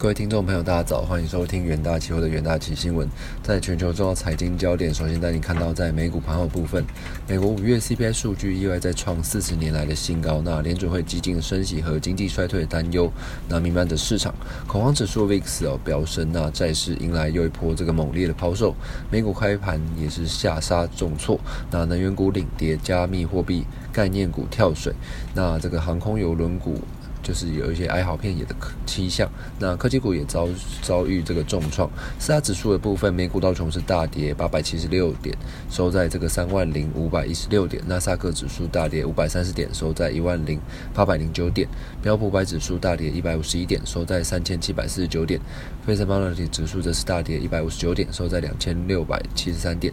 各位听众朋友，大家早，欢迎收听元大期货的元大期新闻。在全球重要财经焦点，首先带你看到在美股盘后部分，美国五月 CPI 数据意外再创四十年来的新高。那联准会激进升息和经济衰退的担忧，那弥漫着市场恐慌指数 VIX 哦飙升，那债市迎来又一波这个猛烈的抛售。美股开盘也是下杀重挫，那能源股领跌，加密货币概念股跳水，那这个航空邮轮股。就是有一些哀嚎遍野的迹象，那科技股也遭遭遇这个重创。四大指数的部分，美股道琼斯大跌八百七十六点，收在这个三万零五百一十六点；纳萨克指数大跌五百三十点，收在一万零八百零九点；标普百指数大跌一百五十一点，收在三千七百四十九点；费城半导体指数则是大跌一百五十九点，收在两千六百七十三点。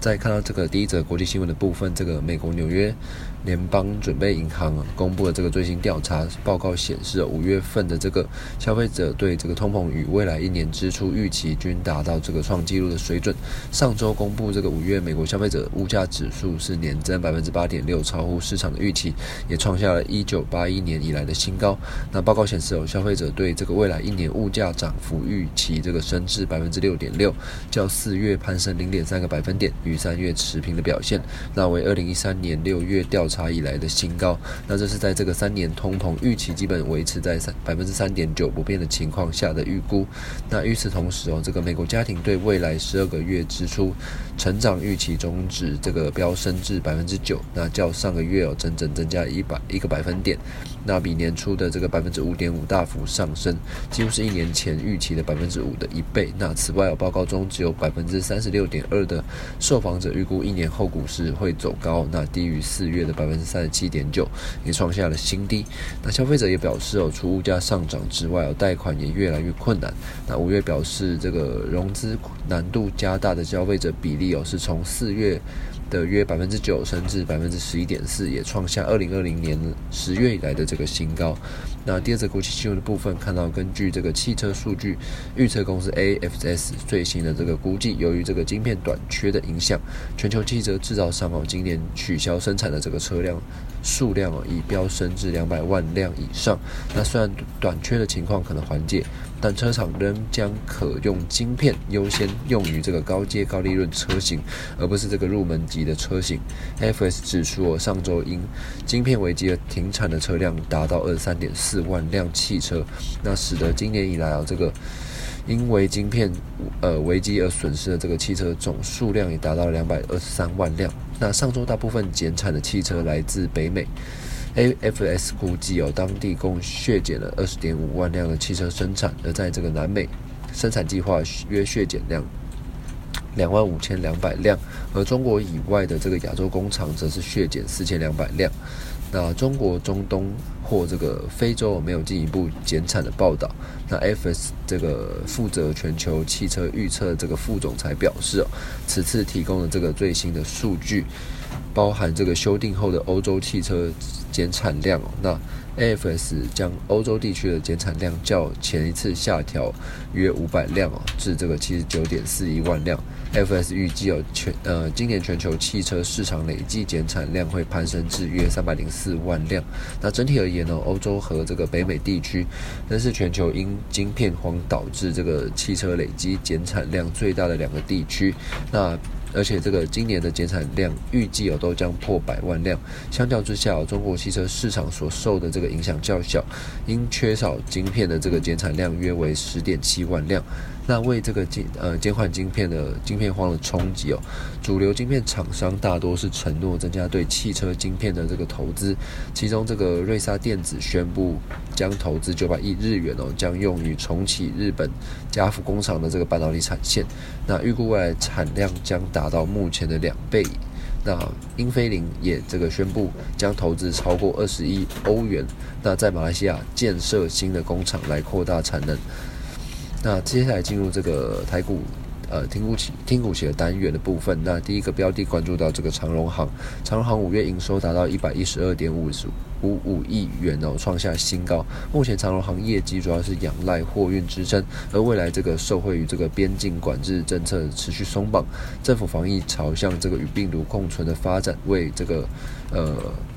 再看到这个第一则国际新闻的部分，这个美国纽约联邦准备银行公布了这个最新调查报告，显示五月份的这个消费者对这个通膨与未来一年支出预期均达到这个创纪录的水准。上周公布这个五月美国消费者物价指数是年增百分之八点六，超乎市场的预期，也创下了一九八一年以来的新高。那报告显示，哦，消费者对这个未来一年物价涨幅预期这个升至百分之六点六，较四月攀升零点三个百分点。与三月持平的表现，那为二零一三年六月调查以来的新高。那这是在这个三年通膨预期基本维持在三百分之三点九不变的情况下的预估。那与此同时哦，这个美国家庭对未来十二个月支出成长预期终止这个飙升至百分之九，那较上个月哦整整增加一百一个百分点，那比年初的这个百分之五点五大幅上升，几乎是一年前预期的百分之五的一倍。那此外哦，报告中只有百分之三十六点二的受受访者预估一年后股市会走高，那低于四月的百分之三十七点九，也创下了新低。那消费者也表示哦，除物价上涨之外哦，贷款也越来越困难。那五月表示这个融资难度加大的消费者比例哦，是从四月。的约百分之九升至百分之十一点四，也创下二零二零年十月以来的这个新高。那第二则国际新闻的部分，看到根据这个汽车数据预测公司 AFS 最新的这个估计，由于这个晶片短缺的影响，全球汽车制造商哦今年取消生产的这个车辆数量哦已飙升至两百万辆以上。那虽然短缺的情况可能缓解。但车厂仍将可用晶片优先用于这个高阶高利润车型，而不是这个入门级的车型。FS 指出，上周因晶片危机而停产的车辆达到二十三点四万辆汽车，那使得今年以来啊，这个因为晶片呃危机而损失的这个汽车总数量也达到两百二十三万辆。那上周大部分减产的汽车来自北美。AFS 估计哦，当地共削减了二十点五万辆的汽车生产，而在这个南美，生产计划约削减量两万五千两百辆，而中国以外的这个亚洲工厂则是削减四千两百辆。那中国、中东或这个非洲没有进一步减产的报道。那 FS 这个负责全球汽车预测这个副总裁表示哦，此次提供的这个最新的数据，包含这个修订后的欧洲汽车减产量哦。那 F.S. 将欧洲地区的减产量较前一次下调约五百辆哦，至这个七十九点四一万辆。FS 预计哦，全呃今年全球汽车市场累计减产量会攀升至约三百零四万辆。那整体而言欧洲和这个北美地区，但是全球因晶片荒导致这个汽车累积减产量最大的两个地区。那而且这个今年的减产量预计哦都将破百万辆。相较之下，中国汽车市场所受的这个影响较小，因缺少晶片的这个减产量约为十点七万辆。那为这个减呃减缓晶片的晶片荒的冲击哦，主流晶片厂商大多是承诺增加对汽车晶片的这个投资，其中这个瑞萨电子宣布将投资九百亿日元哦，将用于重启日本加福工厂的这个半导体产线，那预估未来产量将达到目前的两倍。那英飞凌也这个宣布将投资超过二十亿欧元，那在马来西亚建设新的工厂来扩大产能。那接下来进入这个台股，呃，听股起听股起的单元的部分。那第一个标的关注到这个长荣行，长荣行五月营收达到一百一十二点五十五五亿元哦，创下新高。目前长荣航业绩主要是仰赖货运支撑，而未来这个受惠于这个边境管制政策持续松绑，政府防疫朝向这个与病毒共存的发展，为这个呃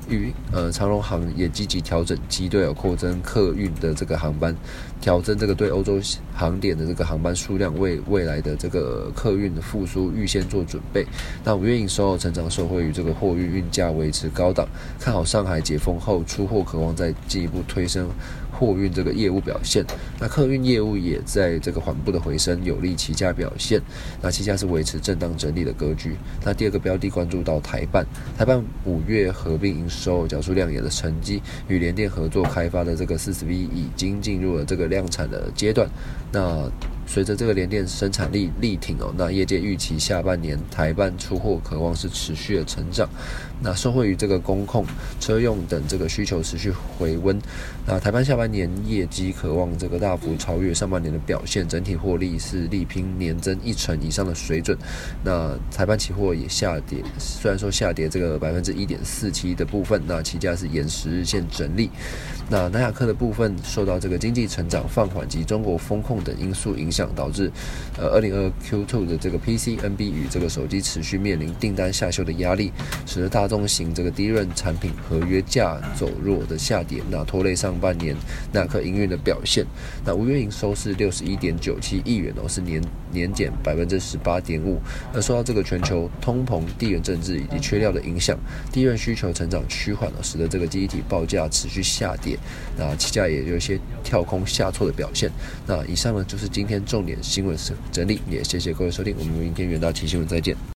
与呃长荣航也积极调整机队哦，扩增客运的这个航班，调增这个对欧洲航点的这个航班数量，为未来的这个客运的复苏预先做准备。那五月营收成长受惠于这个货运运价维持高档，看好上海解封后出货，渴望再进一步推升。货运这个业务表现，那客运业务也在这个缓步的回升，有利期价表现。那期价是维持震荡整理的格局。那第二个标的关注到台办，台办五月合并营收缴出亮眼的成绩，与联电合作开发的这个四十 V 已经进入了这个量产的阶段。那随着这个联电生产力力挺哦，那业界预期下半年台办出货渴望是持续的成长。那受惠于这个工控、车用等这个需求持续回温，那台办下半年业绩渴望这个大幅超越上半年的表现，整体获利是力拼年增一成以上的水准。那台办期货也下跌，虽然说下跌这个百分之一点四七的部分，那期价是沿十日线整理。那南亚科的部分受到这个经济成长放缓及中国风控等因素影响，导致呃二零二 Q2 的这个 PC、NB 与这个手机持续面临订单下修的压力，使得大中型这个低润产品合约价走弱的下跌，那拖累上半年那颗营运的表现。那五月营收是六十一点九七亿元哦，是年年减百分之十八点五。而受到这个全球通膨、地缘政治以及缺料的影响，低润需求成长趋缓了，使得这个机体报价持续下跌。那期价也有一些跳空下挫的表现。那以上呢就是今天重点新闻整理，也谢谢各位收听，我们明天远大期新闻再见。